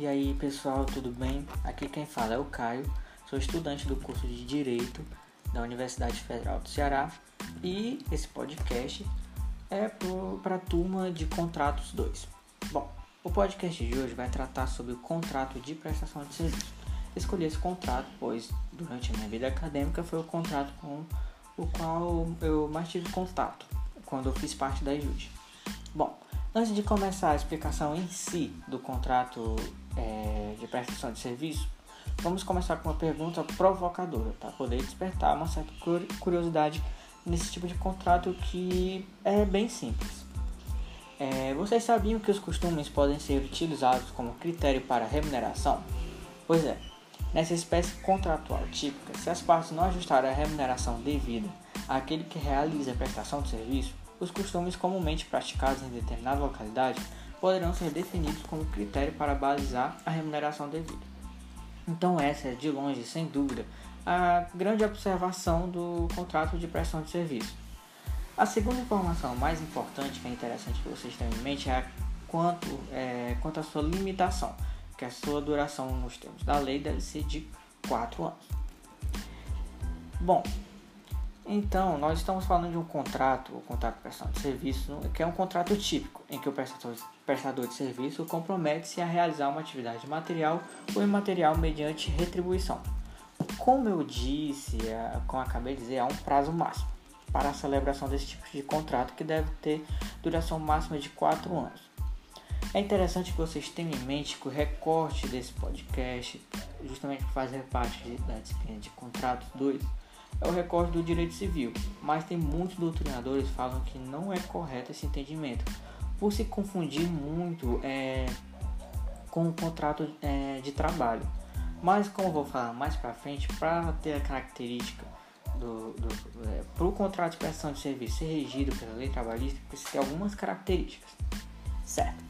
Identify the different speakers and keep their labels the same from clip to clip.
Speaker 1: E aí pessoal, tudo bem? Aqui quem fala é o Caio, sou estudante do curso de Direito da Universidade Federal do Ceará e esse podcast é para a turma de contratos 2. Bom, o podcast de hoje vai tratar sobre o contrato de prestação de serviço. Escolhi esse contrato pois durante a minha vida acadêmica foi o contrato com o qual eu mais tive contato quando eu fiz parte da IJUD. Bom, antes de começar a explicação em si do contrato é, de prestação de serviço, vamos começar com uma pergunta provocadora para poder despertar uma certa curiosidade nesse tipo de contrato que é bem simples. É, vocês sabiam que os costumes podem ser utilizados como critério para remuneração? Pois é, nessa espécie contratual típica, se as partes não ajustarem a remuneração devida àquele que realiza a prestação de serviço, os costumes comumente praticados em determinada localidade poderão ser definidos como critério para balizar a remuneração devida. Então, essa é de longe, sem dúvida, a grande observação do contrato de prestação de serviço. A segunda informação mais importante que é interessante que vocês tenham em mente é quanto, é, quanto à sua limitação, que a sua duração nos termos da lei deve ser de 4 anos. Bom, então nós estamos falando de um contrato, o contrato de prestação de serviço, que é um contrato típico, em que o prestador, prestador de serviço compromete-se a realizar uma atividade material ou imaterial mediante retribuição. Como eu disse, é, como acabei de dizer, há um prazo máximo para a celebração desse tipo de contrato que deve ter duração máxima de 4 anos. É interessante que vocês tenham em mente que o recorte desse podcast, justamente por fazer parte da disciplina de contratos 2, é o recorte do direito civil, mas tem muitos doutrinadores que falam que não é correto esse entendimento, por se confundir muito é, com o contrato é, de trabalho. Mas como eu vou falar mais para frente, para ter a característica do, do é, para o contrato de prestação de serviço ser regido pela lei trabalhista, precisa ter algumas características, certo?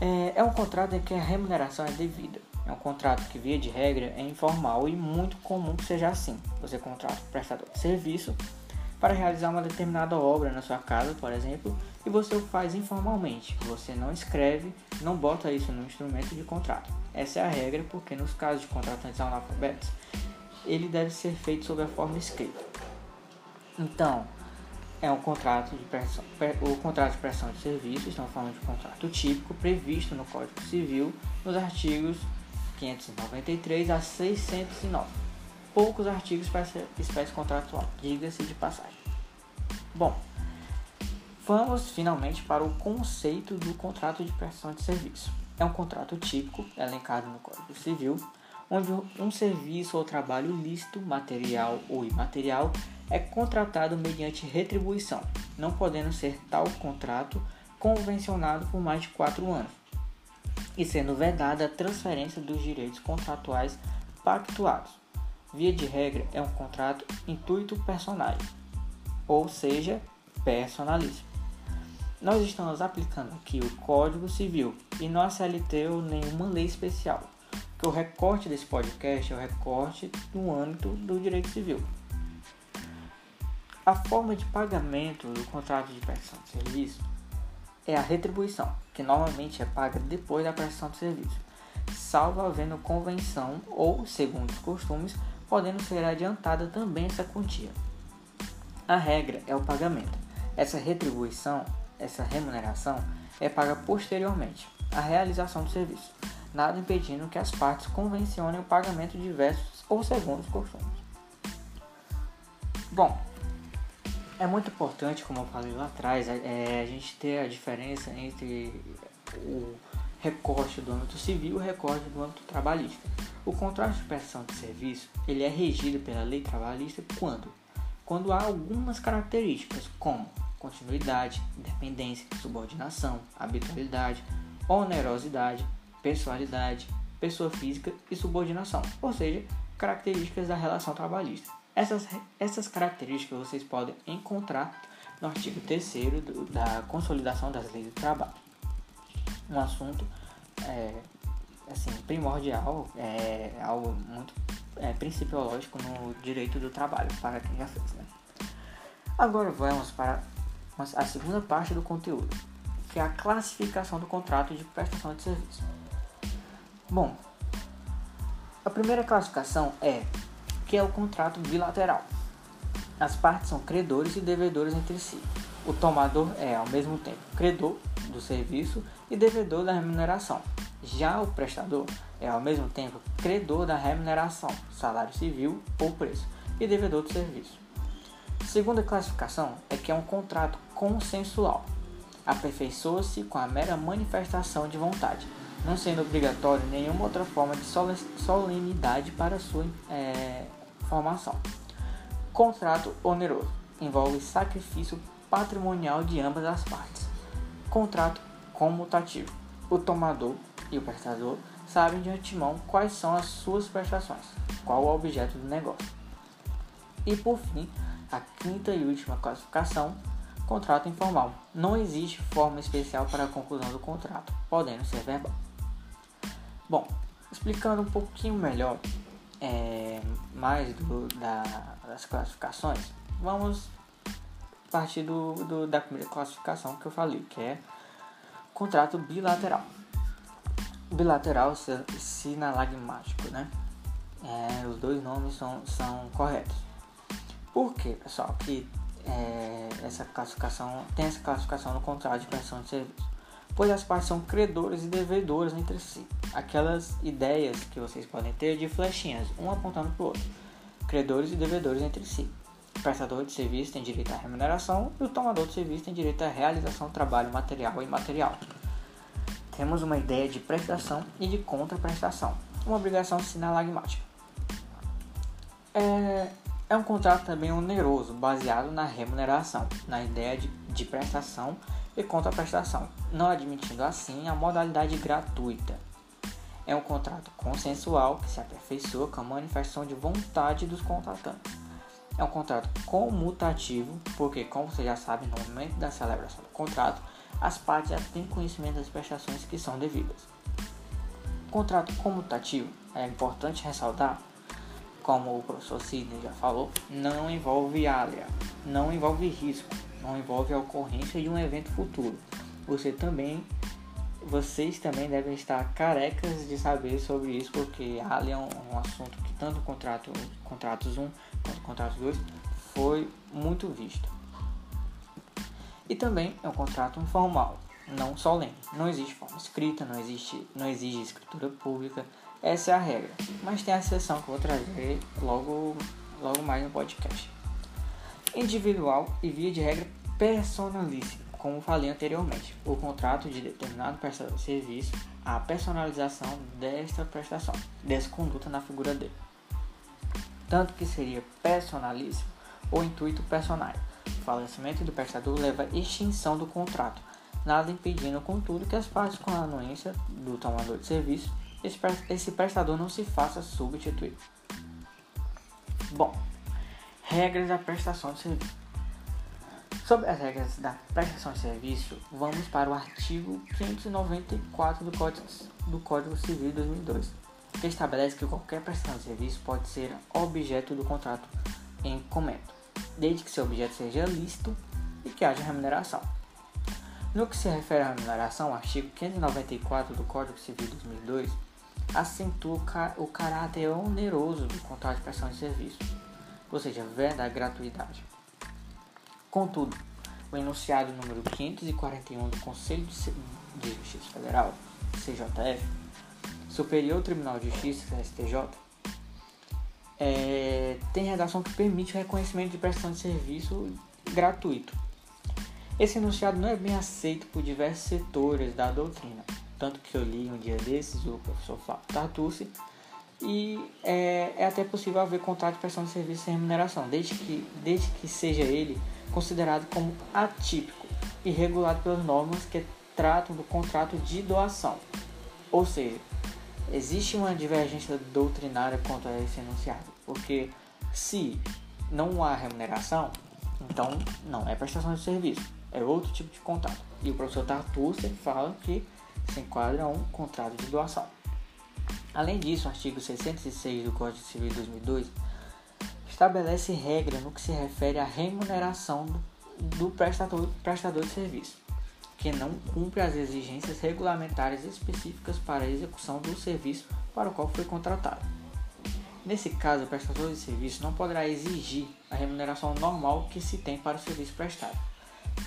Speaker 1: É, é um contrato em que a remuneração é devida. É um contrato que, via de regra, é informal e muito comum que seja assim. Você contrata um prestador de serviço para realizar uma determinada obra na sua casa, por exemplo, e você o faz informalmente. Você não escreve, não bota isso no instrumento de contrato. Essa é a regra, porque nos casos de contratantes analfabetos, ele deve ser feito sob a forma escrita. Então, é um contrato de prestação, o contrato de prestação de serviço, estamos falando de contrato típico previsto no Código Civil, nos artigos 593 a 609. Poucos artigos para essa espécie contratual, diga-se de passagem. Bom, vamos finalmente para o conceito do contrato de prestação de serviço. É um contrato típico, elencado no Código Civil, onde um serviço ou trabalho lícito, material ou imaterial, é contratado mediante retribuição, não podendo ser tal contrato convencionado por mais de quatro anos, e sendo vedada a transferência dos direitos contratuais pactuados. Via de regra, é um contrato intuito personal, ou seja, personalíssimo. Nós estamos aplicando aqui o Código Civil e não a CLT ou nenhuma lei especial que o recorte desse podcast é o recorte no âmbito do direito civil. A forma de pagamento do contrato de prestação de serviço é a retribuição, que normalmente é paga depois da prestação de serviço, salvo havendo convenção ou, segundo os costumes, podendo ser adiantada também essa quantia. A regra é o pagamento. Essa retribuição, essa remuneração, é paga posteriormente à realização do serviço nada impedindo que as partes convencionem o pagamento de diversos ou segundos costumes. Bom, é muito importante, como eu falei lá atrás, é, a gente ter a diferença entre o recorte do âmbito civil e o recorte do âmbito trabalhista. O contrato de prestação de serviço ele é regido pela lei trabalhista quando? Quando há algumas características como continuidade, independência, subordinação, habitualidade, onerosidade, pessoalidade, pessoa física e subordinação, ou seja, características da relação trabalhista. Essas, essas características vocês podem encontrar no artigo 3 da Consolidação das Leis do Trabalho. Um assunto é, assim, primordial, é algo muito é, principiológico no direito do trabalho, para quem já fez. Né? Agora vamos para a segunda parte do conteúdo, que é a classificação do contrato de prestação de serviço. Bom, a primeira classificação é que é o contrato bilateral. As partes são credores e devedores entre si. O tomador é, ao mesmo tempo, credor do serviço e devedor da remuneração. Já o prestador é, ao mesmo tempo, credor da remuneração, salário civil ou preço, e devedor do serviço. Segunda classificação é que é um contrato consensual. Aperfeiçoa-se com a mera manifestação de vontade, não sendo obrigatório nenhuma outra forma de solenidade para sua é, formação. Contrato oneroso envolve sacrifício patrimonial de ambas as partes. Contrato comutativo. O tomador e o prestador sabem de antemão quais são as suas prestações, qual o objeto do negócio. E por fim, a quinta e última classificação, contrato informal. Não existe forma especial para a conclusão do contrato, podendo ser verbal. Bom, explicando um pouquinho melhor é, mais do, da, das classificações, vamos partir do, do, da primeira classificação que eu falei, que é contrato bilateral. Bilateral sinalagmático, né? É, os dois nomes são, são corretos. Por que, pessoal, que é, essa classificação tem essa classificação no contrato de prestação de serviço? Pois as partes são credores e devedores entre si aquelas ideias que vocês podem ter de flechinhas, um apontando para o outro. Credores e devedores entre si. O prestador de serviço tem direito à remuneração e o tomador de serviço tem direito à realização do trabalho material e imaterial. Temos uma ideia de prestação e de contraprestação, uma obrigação sinalagmática. É, é um contrato também oneroso, baseado na remuneração, na ideia de, de prestação e contraprestação, não admitindo assim a modalidade gratuita é um contrato consensual que se aperfeiçoa com a manifestação de vontade dos contratantes. É um contrato comutativo, porque, como você já sabe, no momento da celebração do contrato, as partes já têm conhecimento das prestações que são devidas. Contrato comutativo é importante ressaltar, como o professor Sidney já falou, não envolve área, não envolve risco, não envolve a ocorrência de um evento futuro. Você também vocês também devem estar carecas de saber sobre isso, porque ali é um, um assunto que tanto o contrato, contratos 1 quanto o contrato 2 foi muito visto. E também é um contrato informal, não solene. Não existe forma escrita, não existe, não exige escritura pública. Essa é a regra. Mas tem a exceção que eu vou trazer logo, logo mais no podcast. Individual e via de regra personalíssima como falei anteriormente, o contrato de determinado serviço, a personalização desta prestação, dessa conduta na figura dele. Tanto que seria personalíssimo ou intuito personal. O falecimento do prestador leva à extinção do contrato, nada impedindo, contudo, que as partes com a anuência do tomador de serviço, esse prestador não se faça substituir. Bom, regras da prestação de serviço. Sobre as regras da prestação de serviço, vamos para o artigo 594 do Código, do Código Civil de 2002, que estabelece que qualquer prestação de serviço pode ser objeto do contrato em comento, desde que seu objeto seja lícito e que haja remuneração. No que se refere à remuneração, o artigo 594 do Código Civil de 2002 acentua o caráter oneroso do contrato de prestação de serviço, ou seja, venda da gratuidade. Contudo, o enunciado número 541 do Conselho de Justiça Federal, CJF, Superior Tribunal de Justiça, STJ, é, tem redação que permite o reconhecimento de prestação de serviço gratuito. Esse enunciado não é bem aceito por diversos setores da doutrina, tanto que eu li um dia desses o professor Flávio Tartucci, e é, é até possível haver contrato de prestação de serviço sem remuneração, desde que, desde que seja ele considerado como atípico e regulado pelas normas que tratam do contrato de doação. Ou seja, existe uma divergência doutrinária quanto a esse enunciado, porque se não há remuneração, então não é prestação de serviço, é outro tipo de contrato. E o professor Tartucci fala que se enquadra um contrato de doação. Além disso, o artigo 606 do Código Civil de 2002 estabelece regra no que se refere à remuneração do, do prestador, prestador de serviço. que não cumpre as exigências regulamentares específicas para a execução do serviço para o qual foi contratado. Nesse caso, o prestador de serviço não poderá exigir a remuneração normal que se tem para o serviço prestado.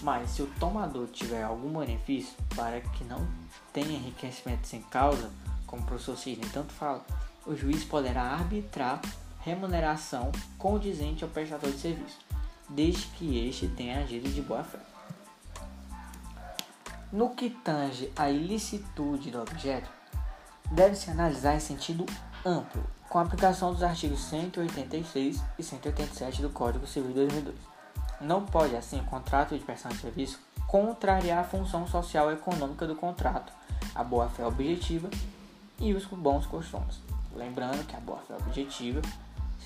Speaker 1: Mas se o tomador tiver algum benefício para que não tenha enriquecimento sem causa, como o professor Sidney tanto fala, o juiz poderá arbitrar remuneração condizente ao prestador de serviço, desde que este tenha agido de boa fé. No que tange à ilicitude do objeto, deve-se analisar em sentido amplo, com a aplicação dos artigos 186 e 187 do Código Civil de 2002. Não pode, assim, o contrato de prestação de serviço contrariar a função social e econômica do contrato, a boa-fé objetiva e os bons costumes. Lembrando que a boa-fé objetiva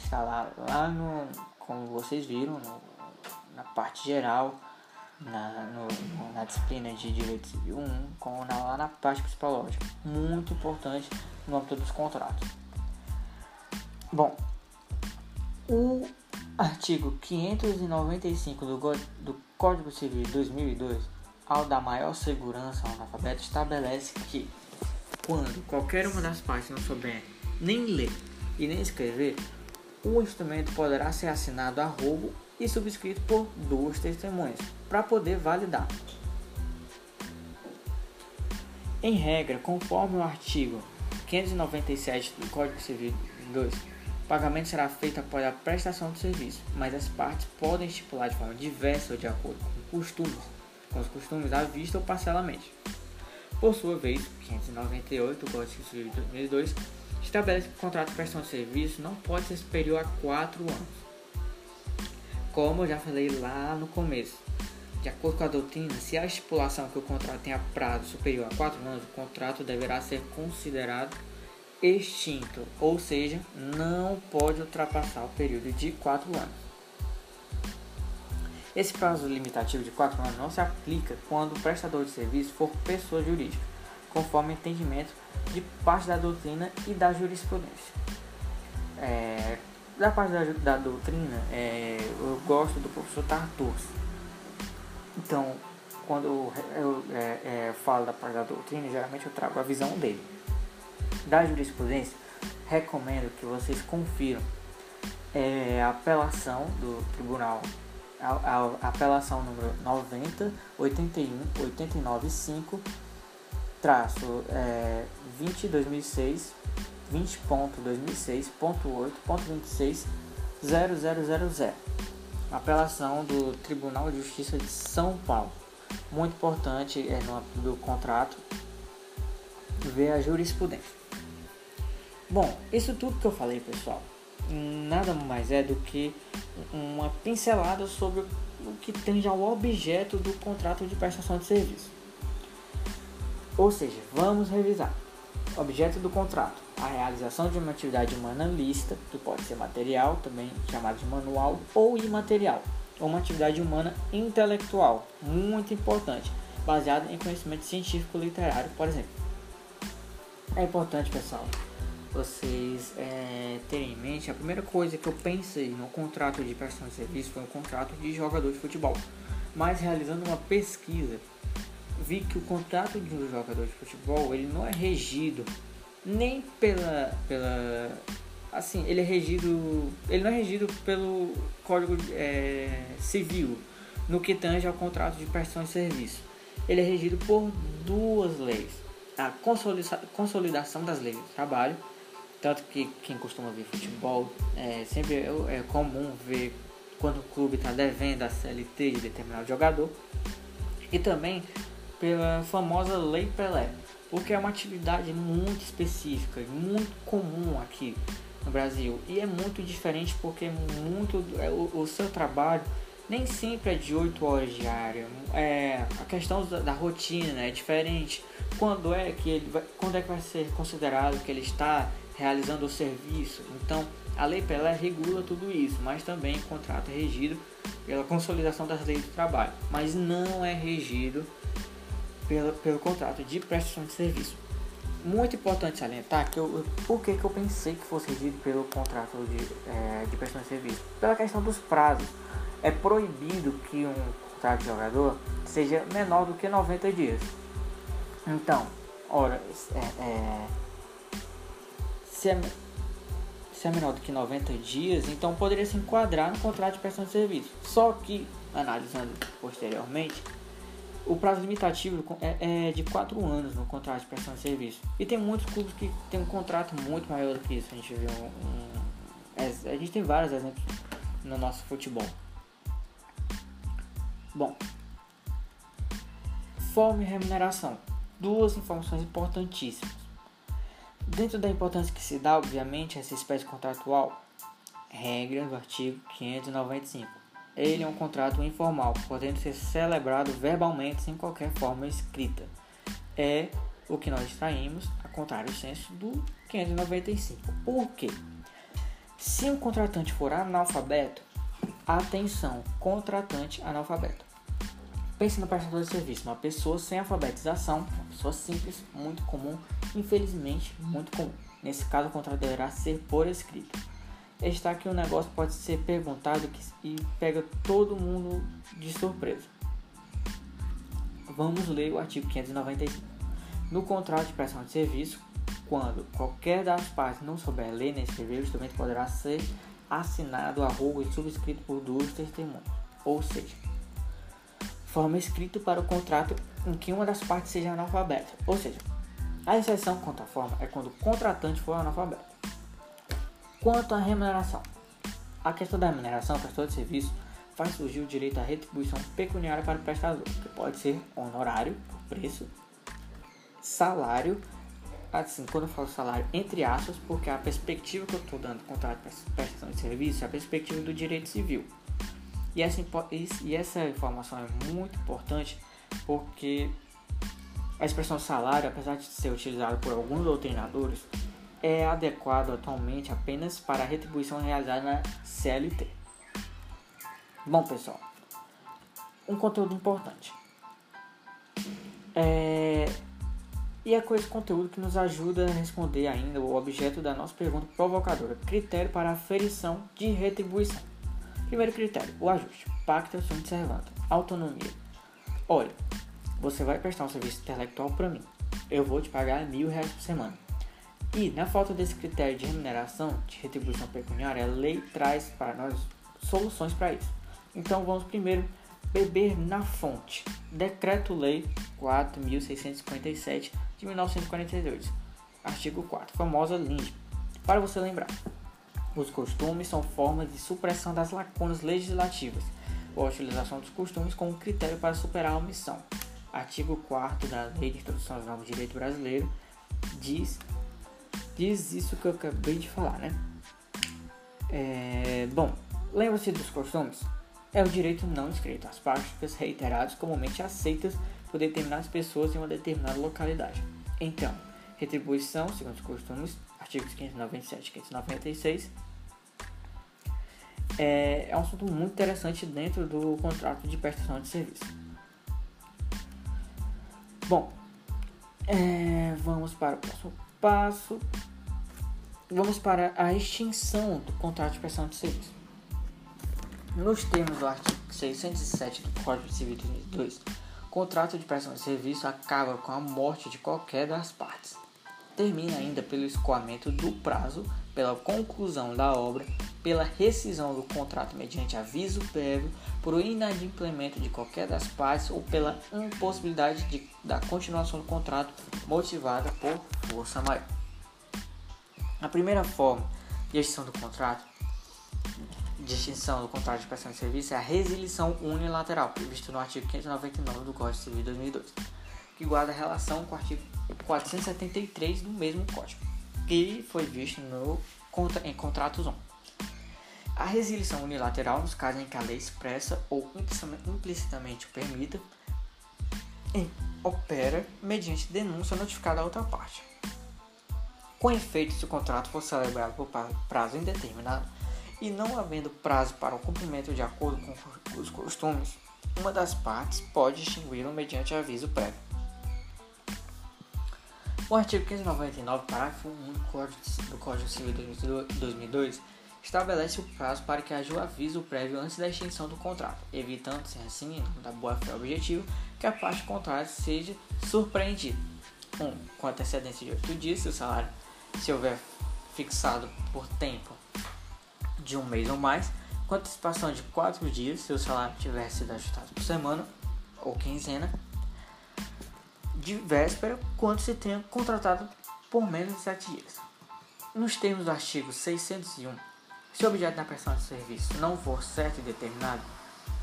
Speaker 1: está lá, lá no, como vocês viram, no, na parte geral, na, no, na disciplina de Direito Civil 1, com, na, lá na parte psicológica. Muito importante no âmbito dos contratos. Bom, o artigo 595 do, do Código Civil de 2002, ao dar maior segurança ao analfabeto, estabelece que quando qualquer uma das partes não souber nem ler e nem escrever, o instrumento poderá ser assinado a roubo e subscrito por duas testemunhas, para poder validar. Em regra, conforme o artigo 597 do Código Civil 2, pagamento será feito após a prestação do serviço, mas as partes podem estipular de forma diversa ou de acordo com costumes, com os costumes à vista ou parcelamente. Por sua vez, 598 do Código Civil de 2002 estabelece que o contrato de prestação de serviço não pode ser superior a 4 anos. Como eu já falei lá no começo, de acordo com a doutrina, se a estipulação que o contrato tenha prazo superior a 4 anos, o contrato deverá ser considerado extinto, ou seja, não pode ultrapassar o período de 4 anos. Esse prazo limitativo de 4 anos não se aplica quando o prestador de serviço for pessoa jurídica, conforme entendimento de parte da doutrina e da jurisprudência. É, da parte da, da doutrina, é, eu gosto do professor Tartus. Então, quando eu, eu é, é, falo da parte da doutrina, geralmente eu trago a visão dele da jurisprudência, recomendo que vocês confiram é, a apelação do tribunal, a, a, apelação número 90, 81, 89, 5, traço é, 20 2006, 20.2006.8.26 0000. Apelação do Tribunal de Justiça de São Paulo. Muito importante é no do contrato ver a jurisprudência. Bom, isso tudo que eu falei, pessoal, nada mais é do que uma pincelada sobre o que tange ao objeto do contrato de prestação de serviço. Ou seja, vamos revisar. Objeto do contrato: a realização de uma atividade humana lícita, que pode ser material, também chamado de manual, ou imaterial, ou uma atividade humana intelectual, muito importante, baseada em conhecimento científico literário, por exemplo. É importante, pessoal, vocês é, terem em mente, a primeira coisa que eu pensei no contrato de prestação de serviço foi um contrato de jogador de futebol. Mas realizando uma pesquisa, vi que o contrato de um jogador de futebol ele não é regido nem pela, pela assim, ele é regido, ele não é regido pelo Código é, Civil no que tange ao contrato de prestação de serviço. Ele é regido por duas leis: a consolidação das leis do trabalho tanto que quem costuma ver futebol, é, sempre é, é comum ver quando o clube está devendo a CLT de determinado jogador. E também pela famosa Lei Pelé, porque é uma atividade muito específica, muito comum aqui no Brasil. E é muito diferente porque muito é, o, o seu trabalho nem sempre é de 8 horas diárias. É, a questão da, da, rotina é diferente. Quando é que ele vai, quando é que vai ser considerado que ele está realizando o serviço. Então, a Lei Pelé regula tudo isso, mas também o contrato é regido pela consolidação das leis do trabalho, mas não é regido pelo, pelo contrato de prestação de serviço. Muito importante salientar que eu, por que, que eu pensei que fosse regido pelo contrato de, é, de prestação de serviço? Pela questão dos prazos. é proibido que um contrato de jogador seja menor do que 90 dias. Então, ora, é, é, se, é, se é menor do que 90 dias, então poderia se enquadrar no contrato de prestação de serviço. Só que, analisando posteriormente, o prazo limitativo é, é de 4 anos no contrato de prestação de serviço. E tem muitos clubes que tem um contrato muito maior do que isso. A gente um, um a gente tem vários exemplos no nosso futebol. Bom, forma e remuneração. Duas informações importantíssimas. Dentro da importância que se dá, obviamente, a essa espécie contratual, regra do artigo 595. Ele é um contrato informal, podendo ser celebrado verbalmente sem qualquer forma escrita. É o que nós extraímos, a contrário senso, do 595. Por quê? Se um contratante for analfabeto, atenção, contratante analfabeto. Pense no prestador de serviço, uma pessoa sem alfabetização, uma pessoa simples, muito comum, infelizmente muito comum. Nesse caso, o contrato deverá ser por escrito. Está que o negócio pode ser perguntado e pega todo mundo de surpresa. Vamos ler o artigo 595. No contrato de prestação de serviço, quando qualquer das partes não souber ler nem escrever, o instrumento poderá ser assinado a e subscrito por duas testemunhas, ou seja, forma escrita para o contrato em que uma das partes seja analfabeta, ou seja, a exceção quanto à forma é quando o contratante for analfabeto. Quanto à remuneração, a questão da remuneração, prestador de serviço, faz surgir o direito à retribuição pecuniária para o prestador, que pode ser honorário, preço, salário, assim, quando eu falo salário, entre aspas, porque a perspectiva que eu estou dando contrato de prestação de serviço é a perspectiva do direito civil. E essa, e essa informação é muito importante porque a expressão salário, apesar de ser utilizada por alguns doutrinadores, é adequado atualmente apenas para a retribuição realizada na CLT. Bom, pessoal, um conteúdo importante. É, e é com esse conteúdo que nos ajuda a responder ainda o objeto da nossa pergunta provocadora: critério para aferição de retribuição. Primeiro critério: o ajuste. Pacta sunt servanda. Autonomia. Olha, você vai prestar um serviço intelectual para mim. Eu vou te pagar mil reais por semana. E na falta desse critério de remuneração, de retribuição pecuniária, a lei traz para nós soluções para isso. Então vamos primeiro beber na fonte. Decreto-Lei 4.657 de 1942, artigo 4, famosa LIND. Para você lembrar, os costumes são formas de supressão das lacunas legislativas ou a utilização dos costumes como critério para superar a omissão. Artigo 4 da Lei de Introdução Normas de Direito Brasileiro diz, diz isso que eu acabei de falar, né? É, bom, lembra-se dos costumes? É o direito não escrito, as práticas reiteradas comumente aceitas por determinadas pessoas em uma determinada localidade. Então, retribuição, segundo os costumes, artigos 597 e 596, é, é um assunto muito interessante dentro do contrato de prestação de serviço. Bom, é, vamos para o próximo passo. Vamos para a extinção do contrato de prestação de serviço. Nos termos do artigo 607 do Código Civil de 2002, contrato de prestação de serviço acaba com a morte de qualquer das partes. Termina ainda pelo escoamento do prazo, pela conclusão da obra, pela rescisão do contrato mediante aviso prévio, por inadimplemento de qualquer das partes ou pela impossibilidade de, da continuação do contrato motivada por força maior. A primeira forma de extinção do contrato de extinção do contrato de prestação de serviço é a resilição unilateral, previsto no artigo 599 do Código Civil de 2002, que guarda relação com o artigo 473 do mesmo Código, que foi visto no, em contratos on. A resilição unilateral, nos casos em que a lei expressa ou implicitamente o permita, opera mediante denúncia notificada à outra parte. Com efeito, se o contrato for celebrado por prazo indeterminado, e não havendo prazo para o cumprimento de acordo com os costumes, uma das partes pode extingui-lo mediante aviso prévio. O artigo 599, parágrafo 1 do Código Civil de 2002, estabelece o prazo para que haja o aviso prévio antes da extinção do contrato, evitando-se assim, da boa-fé objetivo, que a parte contrária seja surpreendida. 1. Um, com antecedência de 8 dias, se o salário se houver fixado por tempo de um mês ou mais, com antecipação de 4 dias, se o salário tiver sido ajustado por semana ou quinzena, de véspera, quando se tenha contratado por menos de 7 dias. Nos termos do artigo 601, se o objeto da prestação de serviço não for certo e determinado,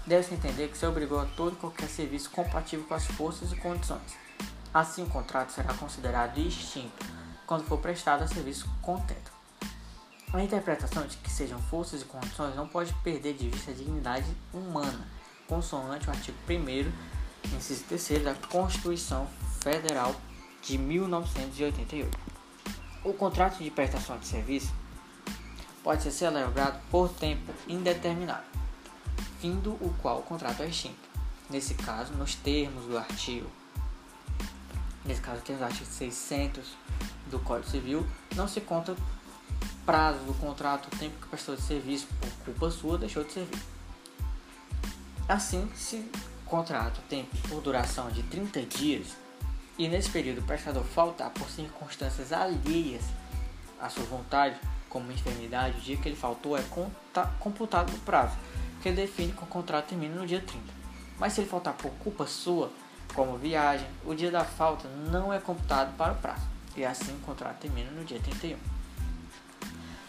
Speaker 1: deve-se entender que se obrigou a todo e qualquer serviço compatível com as forças e condições. Assim, o contrato será considerado extinto quando for prestado a serviço contento. A interpretação de que sejam forças e condições não pode perder de vista a dignidade humana, consoante o artigo 1 inciso 3 da Constituição Federal de 1988. O contrato de prestação de serviço pode ser celebrado por tempo indeterminado, findo o qual o contrato é extinto. Nesse caso, nos termos do artigo nesse caso temos o artigo 600 do Código Civil, não se conta prazo do contrato, o tempo que o prestador de serviço, por culpa sua, deixou de servir. Assim, se contrato tem por duração de 30 dias e nesse período o prestador faltar por circunstâncias alheias à sua vontade, como enfermidade, o dia que ele faltou é computado no prazo, que define que o contrato termina no dia 30. Mas se ele faltar por culpa sua, como viagem, o dia da falta não é computado para o prazo, e assim o contrato termina no dia 31.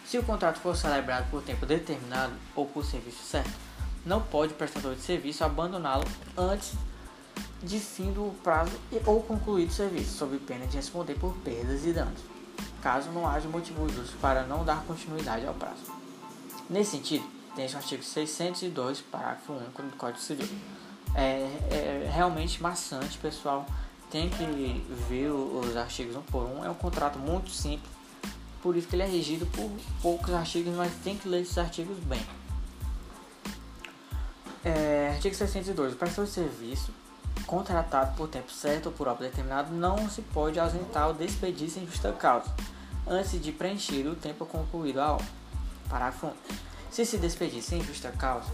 Speaker 1: Se o contrato for celebrado por tempo determinado ou por serviço certo, não pode o prestador de serviço abandoná-lo antes de fim do prazo ou concluído o serviço, sob pena de responder por perdas e danos, caso não haja motivo justo para não dar continuidade ao prazo. Nesse sentido, tem o artigo 602, parágrafo único do Código Civil é, é realmente maçante, pessoal. Tem que ver os artigos um por um. É um contrato muito simples, por isso que ele é regido por poucos artigos, mas tem que ler esses artigos bem. É, artigo 62. O prestador de serviço contratado por tempo certo ou por obra determinado não se pode ausentar ou despedir sem justa causa, antes de preencher o tempo concluído a obra. Parágrafo 1. Se se despedir sem justa causa,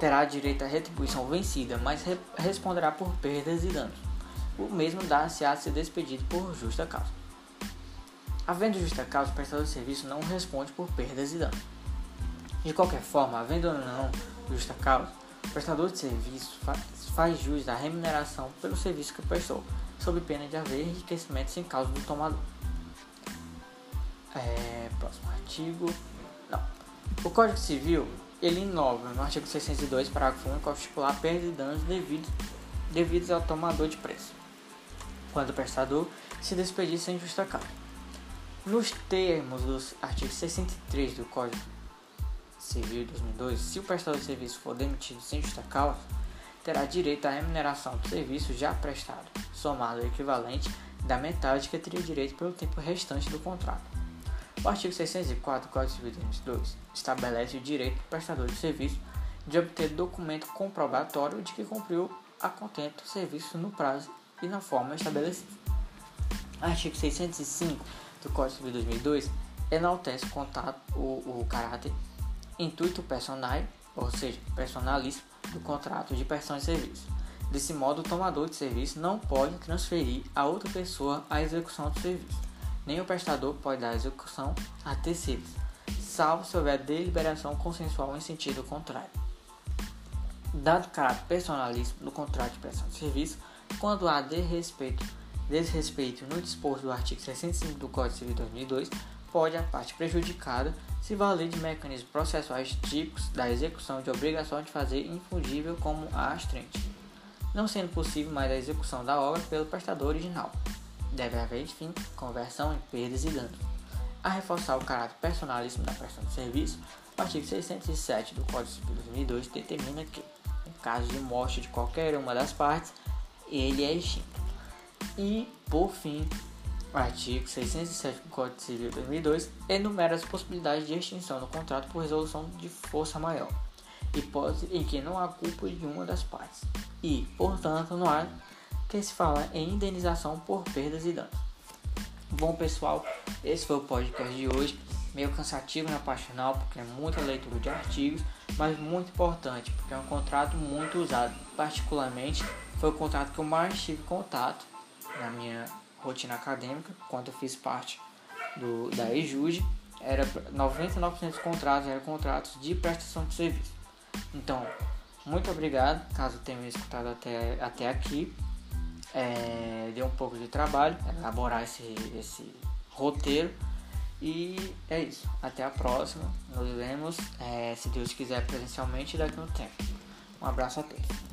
Speaker 1: terá direito à retribuição vencida, mas re responderá por perdas e danos. O mesmo dá-se a ser despedido por justa causa. Havendo justa causa, o prestador de serviço não responde por perdas e danos. De qualquer forma, havendo ou não justa causa, o prestador de serviço faz, jus da remuneração pelo serviço que prestou, sob pena de haver enriquecimento sem causa do tomador. É, próximo artigo. Não. O Código Civil ele inova no artigo 602, parágrafo único, ao estipular perdas e danos devidos, devidos ao tomador de preço, quando o prestador se despedir sem justa causa. Nos termos dos artigos 63 do Código Civil de 2002, se o prestador de serviço for demitido sem justa causa, terá direito à remuneração do serviço já prestado, somado ao equivalente da metade que teria direito pelo tempo restante do contrato. O artigo 604 do Código Civil de 2002 estabelece o direito do prestador de serviço de obter documento comprobatório de que cumpriu a contento do serviço no prazo e na forma estabelecida. Artigo 605 do Código Civil de 2002 enaltece o, contato, o, o caráter intuito personal, ou seja, personalíssimo, do contrato de prestação de serviço. Desse modo, o tomador de serviço não pode transferir a outra pessoa a execução do serviço nem o prestador pode dar execução a terceiros, salvo se houver deliberação consensual em sentido contrário. Dado o caráter personalíssimo do contrato de prestação de serviço, quando há desrespeito, desrespeito no disposto do artigo 65 do Código Civil de 2002, pode a parte prejudicada se valer de mecanismos processuais típicos da execução de obrigação de fazer infungível como a astrente, não sendo possível mais a execução da obra pelo prestador original. Deve haver, enfim, conversão em perdas e danos. A reforçar o caráter personalíssimo da prestação de serviço, o artigo 607 do Código Civil de 2002 determina que, em caso de morte de qualquer uma das partes, ele é extinto. E, por fim, o artigo 607 do Código Civil de 2002 enumera as possibilidades de extinção do contrato por resolução de força maior, hipótese em que não há culpa de uma das partes e, portanto, não há que se fala em indenização por perdas e danos. Bom pessoal, esse foi o podcast de hoje. meio cansativo na parte porque é muita leitura de artigos, mas muito importante, porque é um contrato muito usado. Particularmente, foi o contrato que eu mais tive contato na minha rotina acadêmica, quando eu fiz parte do, da EJUD, era 99% dos contratos eram contratos de prestação de serviço. Então, muito obrigado, caso tenham escutado até, até aqui. É, deu um pouco de trabalho elaborar esse, esse roteiro. E é isso. Até a próxima. Nos vemos, é, se Deus quiser, presencialmente daqui a um tempo. Um abraço a todos.